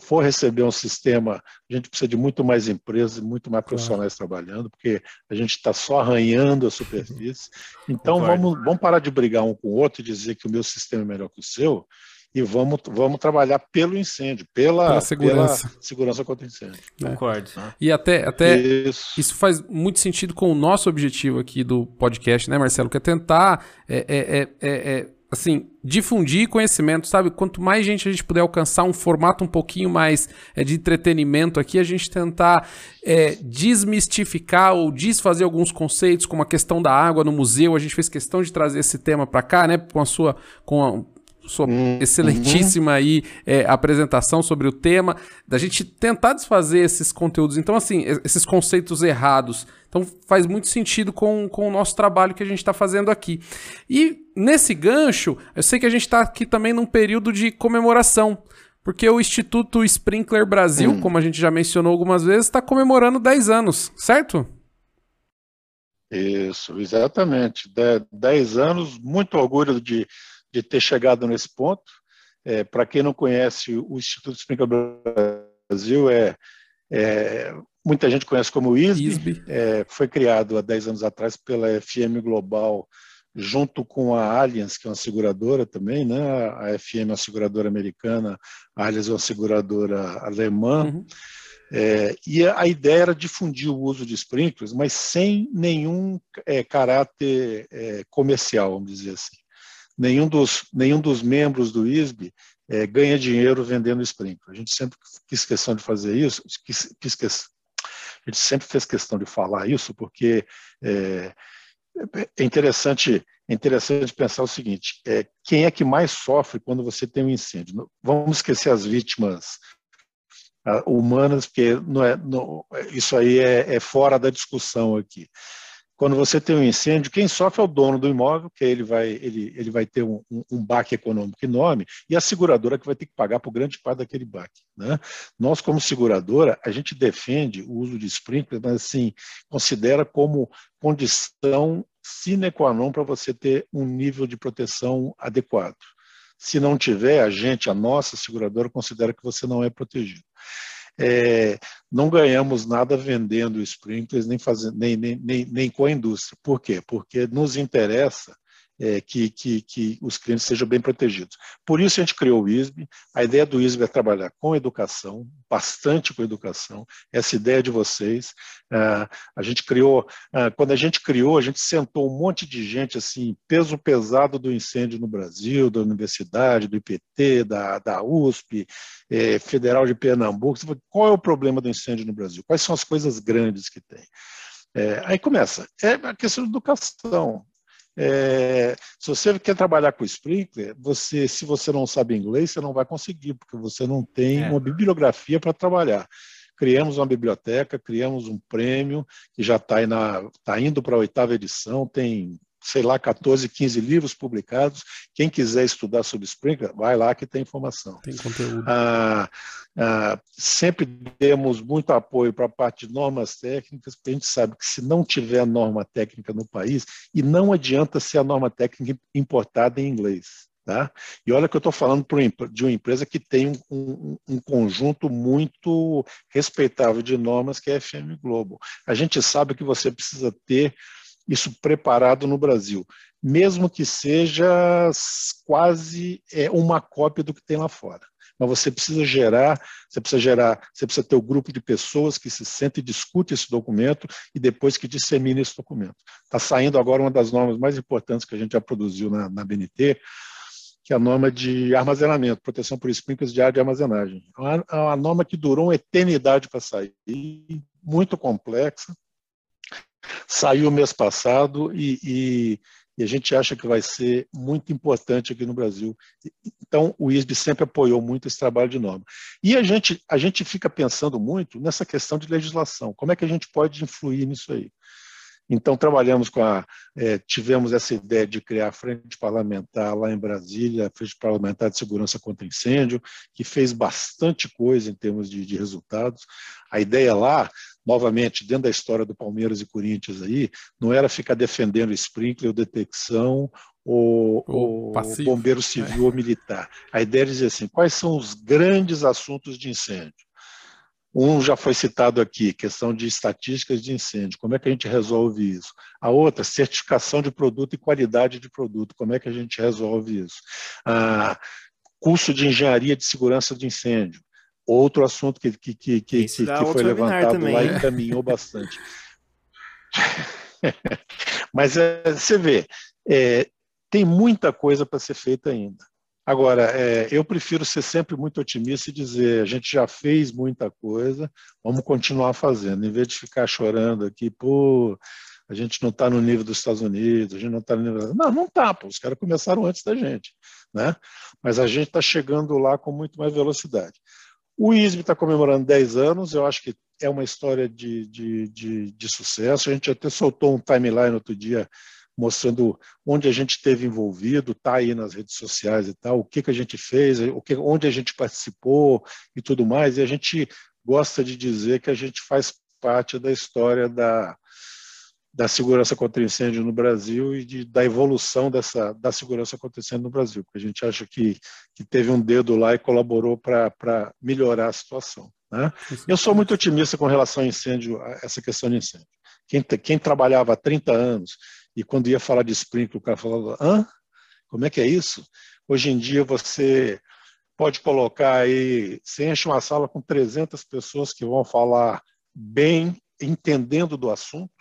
for receber um sistema, a gente precisa de muito mais empresas, muito mais profissionais claro. trabalhando, porque a gente está só arranhando a superfície. Então, vamos, vamos parar de brigar um com o outro e dizer que o meu sistema é melhor que o seu, e vamos, vamos trabalhar pelo incêndio, pela, pela segurança. Pela segurança contra incêndio. É. Concordo. E até, até isso. isso. faz muito sentido com o nosso objetivo aqui do podcast, né, Marcelo? Que é tentar é, é, é, é assim, difundir conhecimento, sabe? Quanto mais gente a gente puder alcançar um formato um pouquinho mais é, de entretenimento aqui, a gente tentar é, desmistificar ou desfazer alguns conceitos, como a questão da água no museu. A gente fez questão de trazer esse tema para cá, né? Com a sua, com a, sua uhum. excelentíssima aí é, apresentação sobre o tema, da gente tentar desfazer esses conteúdos. Então, assim, esses conceitos errados. Então, faz muito sentido com, com o nosso trabalho que a gente está fazendo aqui. E nesse gancho, eu sei que a gente está aqui também num período de comemoração. Porque o Instituto Sprinkler Brasil, hum. como a gente já mencionou algumas vezes, está comemorando 10 anos, certo? Isso, exatamente. 10 anos, muito orgulho de de ter chegado nesse ponto. É, Para quem não conhece, o Instituto Sprinkler Brasil é, é, muita gente conhece como ISB, ISB. É, foi criado há 10 anos atrás pela FM Global, junto com a Allianz, que é uma seguradora também, né? a FM é uma seguradora americana, a Allianz é uma seguradora alemã, uhum. É, e a ideia era difundir o uso de sprinklers, mas sem nenhum é, caráter é, comercial, vamos dizer assim nenhum dos, nenhum dos membros do ISB é, ganha dinheiro vendendo sprinkler. A gente sempre quis questão de fazer isso, quis, quis, a gente sempre fez questão de falar isso, porque é, interessante, é interessante pensar o seguinte: é, quem é que mais sofre quando você tem um incêndio? Vamos esquecer as vítimas uh, humanas, porque não é, não, isso aí é, é fora da discussão aqui. Quando você tem um incêndio, quem sofre é o dono do imóvel, que ele vai, ele, ele vai ter um, um, um baque econômico enorme, e a seguradora que vai ter que pagar por grande parte daquele baque. Né? Nós, como seguradora, a gente defende o uso de sprinkler, mas assim, considera como condição sine qua non para você ter um nível de proteção adequado. Se não tiver, a gente, a nossa seguradora, considera que você não é protegido. É, não ganhamos nada vendendo sprinklers, nem, fazendo, nem, nem, nem, nem com a indústria. Por quê? Porque nos interessa é, que, que, que, os clientes sejam bem protegidos. Por isso a gente criou o ISB. A ideia do ISB é trabalhar com educação, bastante com educação. Essa ideia de vocês. É, a gente criou, é, quando a gente criou, a gente sentou um monte de gente, assim, peso pesado do incêndio no Brasil, da universidade, do IPT, da, da USP, é, Federal de Pernambuco. Qual é o problema do incêndio no Brasil? Quais são as coisas grandes que tem? É, aí começa, é a questão de educação. É, se você quer trabalhar com Sprinkler, você, se você não sabe inglês, você não vai conseguir, porque você não tem é. uma bibliografia para trabalhar. Criamos uma biblioteca, criamos um prêmio que já está tá indo para a oitava edição, tem sei lá, 14, 15 livros publicados. Quem quiser estudar sobre Sprinkler, vai lá que tem informação. Tem conteúdo. Ah, ah, sempre demos muito apoio para a parte de normas técnicas, porque a gente sabe que se não tiver norma técnica no país, e não adianta ser a norma técnica importada em inglês. Tá? E olha que eu estou falando de uma empresa que tem um, um, um, conjunto muito respeitável de normas, que é a FM Global. A gente sabe que você precisa ter isso preparado no Brasil, mesmo que seja quase é, uma cópia do que tem lá fora. Mas você precisa gerar, você precisa gerar, você precisa ter o um grupo de pessoas que se sente e discute esse documento e depois que dissemina esse documento. Está saindo agora uma das normas mais importantes que a gente já produziu na, na BNT, que é a norma de armazenamento, proteção por sprinklers de área de armazenagem. É uma, é uma norma que durou uma eternidade para sair, muito complexa, Saiu mês passado e, e, e, a gente acha que vai ser muito importante aqui no Brasil. Então, o ISB sempre apoiou muito esse trabalho de norma. E a gente, a gente fica pensando muito nessa questão de legislação. Como é que a gente pode influir nisso aí? Então, trabalhamos com a. É, tivemos essa ideia de criar a frente parlamentar lá em Brasília, a frente parlamentar de segurança contra incêndio, que fez bastante coisa em termos de, de resultados. A ideia lá novamente, dentro da história do Palmeiras e Corinthians aí, não era ficar defendendo sprinkler ou detecção ou, ou bombeiro civil é. ou militar. A ideia é dizer assim, quais são os grandes assuntos de incêndio? Um já foi citado aqui, questão de estatísticas de incêndio, como é que a gente resolve isso? A outra, certificação de produto e qualidade de produto, como é que a gente resolve isso? Ah, curso de engenharia de segurança de incêndio, outro assunto que, que, que, que, que foi levantado também, lá e caminhou bastante. Mas é, você vê, é, tem muita coisa para ser feita ainda. Agora, é, eu prefiro ser sempre muito otimista e dizer: a gente já fez muita coisa, vamos continuar fazendo, em vez de ficar chorando aqui, pô, a gente não está no nível dos Estados Unidos, a gente não está no nível. Não, não está, os caras começaram antes da gente, né? Mas a gente está chegando lá com muito mais velocidade. O ISB está comemorando 10 anos, eu acho que é uma história de, de, de, de sucesso. A gente até soltou um timeline outro dia mostrando onde a gente esteve envolvido, está aí nas redes sociais e tal, o que, que a gente fez, o que, onde a gente participou e tudo mais. E a gente gosta de dizer que a gente faz parte da história da, da segurança contra incêndio no Brasil e de, da evolução dessa, da segurança contra incêndio no Brasil, porque a gente acha que, que teve um dedo lá e colaborou para melhorar a situação. Né? Eu sou muito otimista com relação a incêndio, a essa questão de incêndio. Quem, quem trabalhava há 30 anos e quando ia falar de sprinkler, o cara falava, hã? Como é que é isso? Hoje em dia você pode colocar aí, você enche uma sala com 300 pessoas que vão falar bem, entendendo do assunto,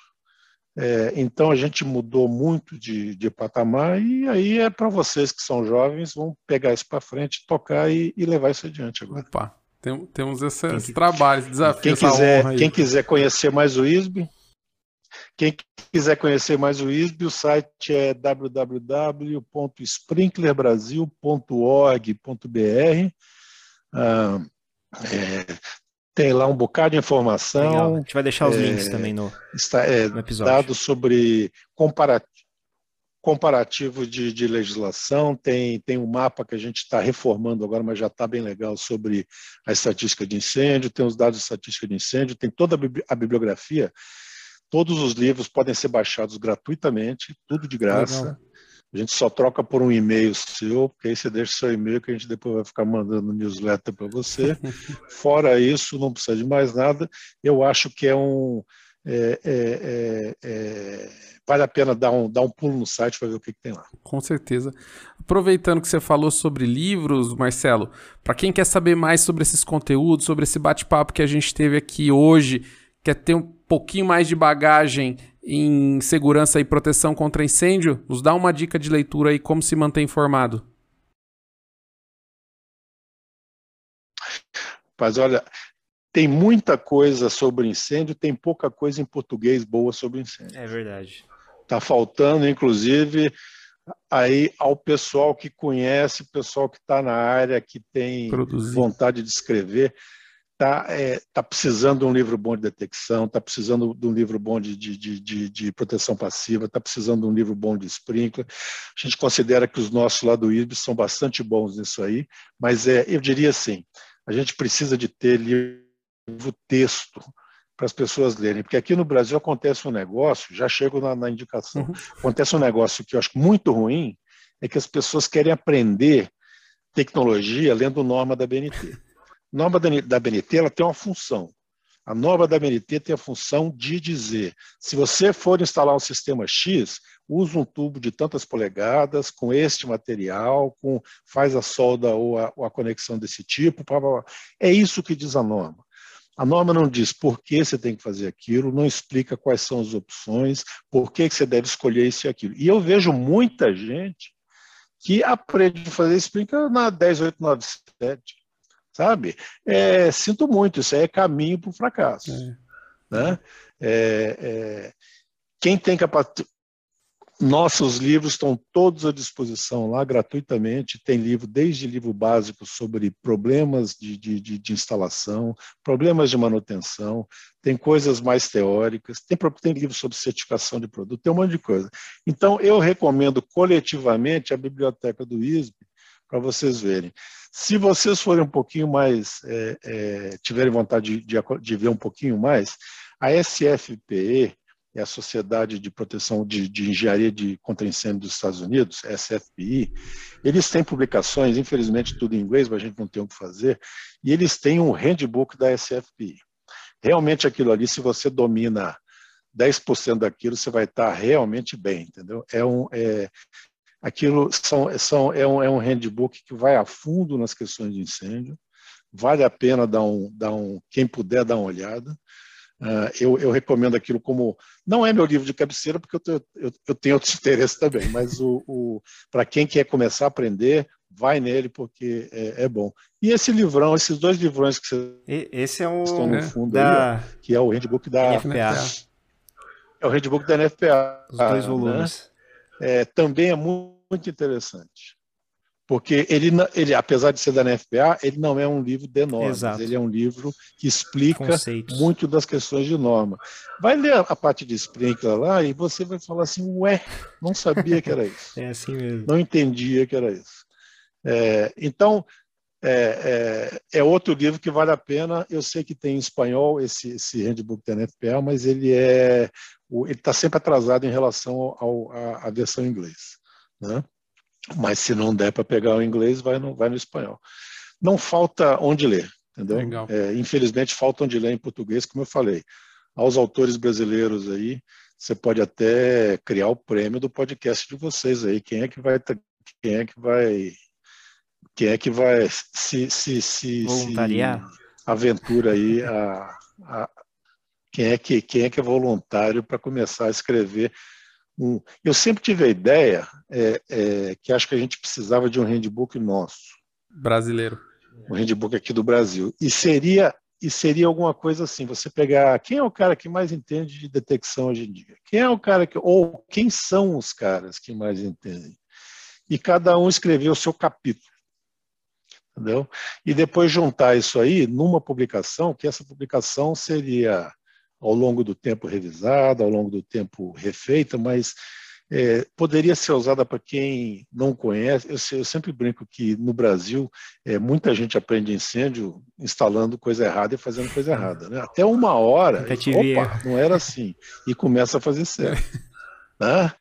é, então a gente mudou muito de, de patamar e aí é para vocês que são jovens, vão pegar isso para frente, tocar e, e, levar isso adiante agora. Opa, tem, temos esse, esse trabalho, esse desafio. Quem quiser, quem quiser conhecer mais o ISB, quem quiser conhecer mais o ISB, o site é www.sprinklerbrasil.org.br. Ah, é, tem lá um bocado de informação. Legal. A gente vai deixar os é, links também no, está, é, no episódio. Dados sobre comparativo, comparativo de, de, legislação, tem, tem um mapa que a gente está reformando agora, mas já está bem legal sobre a estatística de incêndio, tem os dados de estatística de incêndio, tem toda a bibliografia Todos os livros podem ser baixados gratuitamente, tudo de graça. Legal. A gente só troca por um e-mail seu, porque aí você deixa seu e-mail que a gente depois vai ficar mandando newsletter para você. Fora isso, não precisa de mais nada. Eu acho que é um. É, é, é, é vale a pena dar um, dar um pulo no site para ver o que, que, tem lá. Com certeza. Aproveitando que você falou sobre livros, Marcelo, para quem quer saber mais sobre esses conteúdos, sobre esse bate-papo que a gente teve aqui hoje, quer ter um pouquinho mais de bagagem em segurança e proteção contra incêndio, nos dá uma dica de leitura aí como se manter informado. Mas olha, tem muita coisa sobre incêndio, tem pouca coisa em português boa sobre incêndio. É verdade. Está faltando, inclusive, aí ao pessoal que conhece, pessoal que está na área, que tem Produzir. vontade de escrever está é, tá precisando de um livro bom de detecção, está precisando de um livro bom de, de, de, de proteção passiva, está precisando de um livro bom de sprinkler. A gente considera que os nossos lá do IBS são bastante bons nisso aí, mas é, eu diria assim, a gente precisa de ter livro texto para as pessoas lerem, porque aqui no Brasil acontece um negócio, já chego na, na indicação, uhum. acontece um negócio que eu acho muito ruim, é que as pessoas querem aprender tecnologia lendo norma da BNT norma da BNT ela tem uma função. A norma da BNT tem a função de dizer: se você for instalar um sistema X, use um tubo de tantas polegadas, com este material, com faz a solda ou a, ou a conexão desse tipo. Blá, blá, blá. É isso que diz a norma. A norma não diz por que você tem que fazer aquilo, não explica quais são as opções, por que você deve escolher isso e aquilo. E eu vejo muita gente que aprende a fazer explica na 10897 sabe? É, sinto muito, isso é caminho para o fracasso. É. Né? É, é quem tem capacidade. Nossos livros estão todos à disposição lá gratuitamente. Tem livro, desde livro básico sobre problemas de, de, de, de instalação, problemas de manutenção, tem coisas mais teóricas, tem, tem livro sobre certificação de produto, tem um monte de coisa. Então, eu recomendo coletivamente a biblioteca do ISB para vocês verem. Se vocês forem um pouquinho mais, é, é, tiverem vontade de, de, de, ver um pouquinho mais, a SFPE, é a Sociedade de Proteção de, de Engenharia de Contra Incêndio dos Estados Unidos, SFPI, eles têm publicações, infelizmente tudo em inglês, mas a gente não tem o que fazer, e eles têm um handbook da SFPI. Realmente aquilo ali, se você domina 10% daquilo, você vai estar realmente bem, entendeu? É um, é, Aquilo são, são, é, um, é um handbook que vai a fundo nas questões de incêndio, vale a pena dar um, dar um quem puder dar uma olhada. Uh, eu, eu, recomendo aquilo como. Não é meu livro de cabeceira, porque eu, tenho, eu, eu tenho outros interesses também, mas o, o para quem quer começar a aprender, vai nele, porque é, é, bom. E esse livrão, esses dois livrões que você esse é o, estão no fundo da... aí, ó, que é o handbook da NFPA. É o handbook da NFPA. Os dois né? É, também é muito interessante porque ele, ele, apesar de ser da NFPA, ele não é um livro de normas, Exato. ele é um livro que explica Conceitos. muito das questões de norma. Vai ler a parte de Sprinkler lá e você vai falar assim, ué, não sabia que era isso. é assim mesmo. Não entendia que era isso. É, então, é, é, é, outro livro que vale a pena. Eu sei que tem em espanhol esse, esse handbook da NFPA, mas ele é ele está sempre atrasado em relação à, versão em inglês. Né? Mas se não der para pegar o inglês, vai no, vai no espanhol. Não falta onde ler, entendeu? É, infelizmente falta onde ler em português, como eu falei. Aos autores brasileiros aí, você pode até criar o prêmio do podcast de vocês aí. Quem é que vai quem é que vai quem é que vai se se, se, se aventura aí a, a, quem é que quem é que é voluntário para começar a escrever um, eu sempre tive a ideia é, é, que acho que a gente precisava de um handbook nosso. Brasileiro. Um handbook aqui do Brasil. E seria e seria alguma coisa assim, você pegar quem é o cara que mais entende de detecção hoje em dia? Quem é o cara que ou quem são os caras que mais entendem? E cada um escrever o seu capítulo. Entendeu? E depois juntar isso aí numa publicação, que essa publicação seria ao longo do tempo revisada, ao longo do tempo refeita, mas é, poderia ser usada para quem não conhece. Eu, eu, sempre brinco que no Brasil é, muita gente aprende incêndio instalando coisa errada e fazendo coisa errada. Né? Até uma hora, opa, não era assim, e começa a fazer certo. né?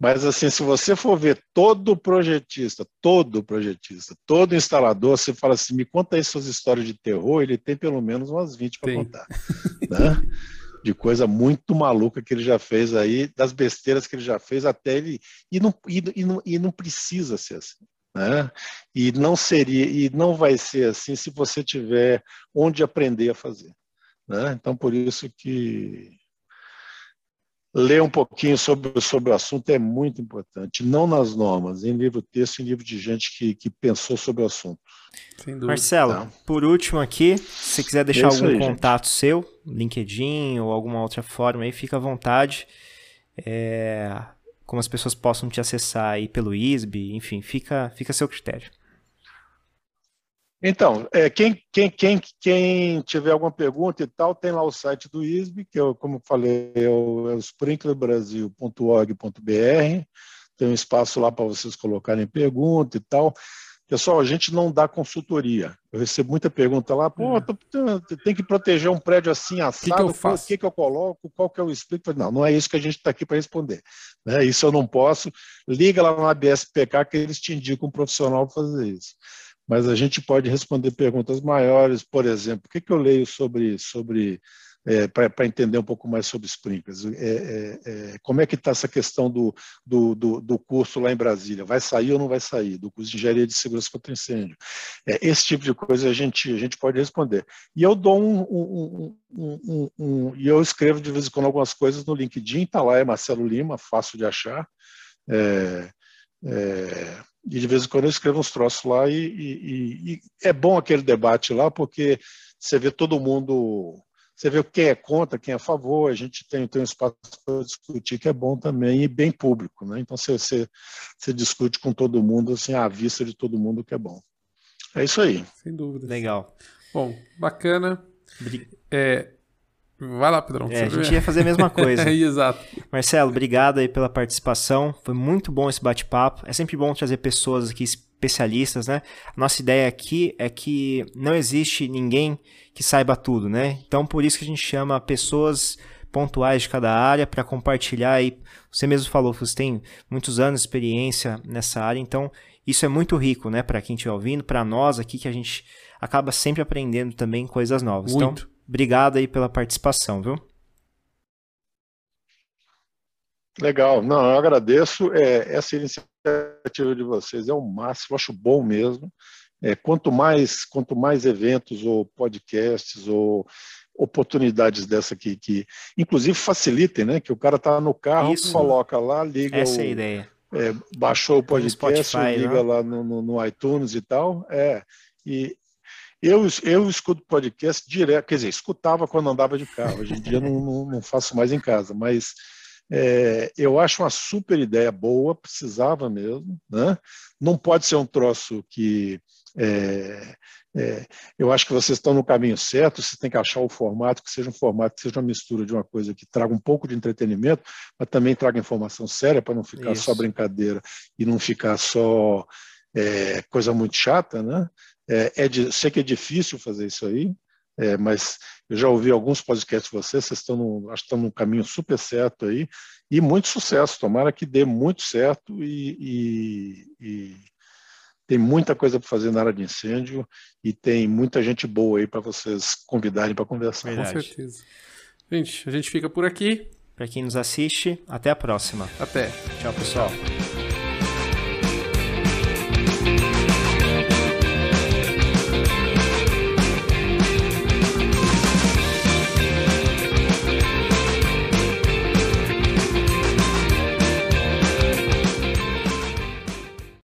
Mas assim, se você for ver todo projetista, todo projetista, todo instalador, você fala assim, me conta aí suas histórias de terror, ele tem pelo menos umas 20 para contar. Né? De coisa muito maluca que ele já fez aí, das besteiras que ele já fez até ele. E não, e, e não, e não precisa ser assim. Né? E não seria, e não vai ser assim se você tiver onde aprender a fazer. Né? Então, por isso que ler um pouquinho sobre, sobre o assunto é muito importante, não nas normas, em livro texto, em livro de gente que, que pensou sobre o assunto. Marcelo, tá. por último aqui, se você quiser deixar é algum aí, contato gente. seu, LinkedIn ou alguma outra forma aí, fica à vontade. É, como as pessoas possam te acessar aí pelo ISB, enfim, fica, fica a seu critério. Então, é, quem, quem, quem, quem tiver alguma pergunta e tal, tem lá o site do ISB, que eu, como falei, é o, é o sprinklerbrasil.org.br. Tem um espaço lá para vocês colocarem pergunta e tal. Pessoal, a gente não dá consultoria. Eu recebo muita pergunta lá, pô, é. tem que proteger um prédio assim, assado, o que, que, o que, que, eu coloco, qual que eu explico? Não, não é isso que a gente está aqui para responder. Né? Isso eu não posso. Liga lá no ABSPK que eles te indicam um profissional para fazer isso mas a gente pode responder perguntas maiores, por exemplo, o que, que eu leio sobre, sobre é, para entender um pouco mais sobre sprinklers. É, é, é, como é que está essa questão do, do, do, do, curso lá em Brasília? Vai sair ou não vai sair? Do curso de engenharia de segurança contra incêndio? É, esse tipo de coisa a gente, a gente pode responder. E eu dou um, um, um, um, e eu escrevo de vez em quando algumas coisas no LinkedIn, está lá, é Marcelo Lima, fácil de achar. É, é, e de vez em quando eu escrevo uns troços lá e, e, e, é bom aquele debate lá porque você vê todo mundo, você vê quem é contra, quem é a favor, a gente tem, tem um espaço para discutir que é bom também e bem público, né? Então você, você, você discute com todo mundo, assim, à vista de todo mundo que é bom. É isso aí. Sem dúvida. Legal. Bom, bacana. É, Vai lá, Pedrão. É, a gente ia fazer a mesma coisa. Exato. Marcelo, obrigado aí pela participação. Foi muito bom esse bate-papo. É sempre bom trazer pessoas aqui especialistas, né? A nossa ideia aqui é que não existe ninguém que saiba tudo, né? Então, por isso que a gente chama pessoas pontuais de cada área para compartilhar aí. Você mesmo falou que você tem muitos anos de experiência nessa área, então isso é muito rico, né, para quem estiver ouvindo, para nós aqui que a gente acaba sempre aprendendo também coisas novas. Então, muito. Então, Obrigado aí pela participação, viu? Legal, não, eu agradeço. É, essa iniciativa de vocês é o máximo, acho bom mesmo. É, quanto mais quanto mais eventos ou podcasts ou oportunidades dessa aqui que, inclusive, facilitem, né? Que o cara tá no carro, Isso. coloca lá, liga Essa o, é a ideia. é, baixou o podcast, Spotify, liga né? lá no, no- no iTunes e tal. É, e eu, eu escuto podcast direto, quer dizer, escutava quando andava de carro. Hoje em dia não, não, não faço mais em casa, mas é, eu acho uma super ideia boa, precisava mesmo. Né? Não pode ser um troço que. é, é, eu acho que vocês estão no caminho certo, vocês têm que achar o formato que seja um formato que seja uma mistura de uma coisa que traga um pouco de entretenimento, mas também traga informação séria para não ficar Isso. só brincadeira e não ficar só é, coisa muito chata, né? É, é de, sei que é difícil fazer isso aí, é, mas eu já ouvi alguns podcasts de vocês, vocês estão no, acho que estão no caminho super certo aí, e muito sucesso, tomara que dê muito certo e, e- e tem muita coisa para fazer na área de incêndio e tem muita gente boa aí para vocês convidarem para conversar. Com Verdade. certeza. Gente, a gente fica por aqui. Para quem nos assiste, até a próxima. Até. Tchau, pessoal.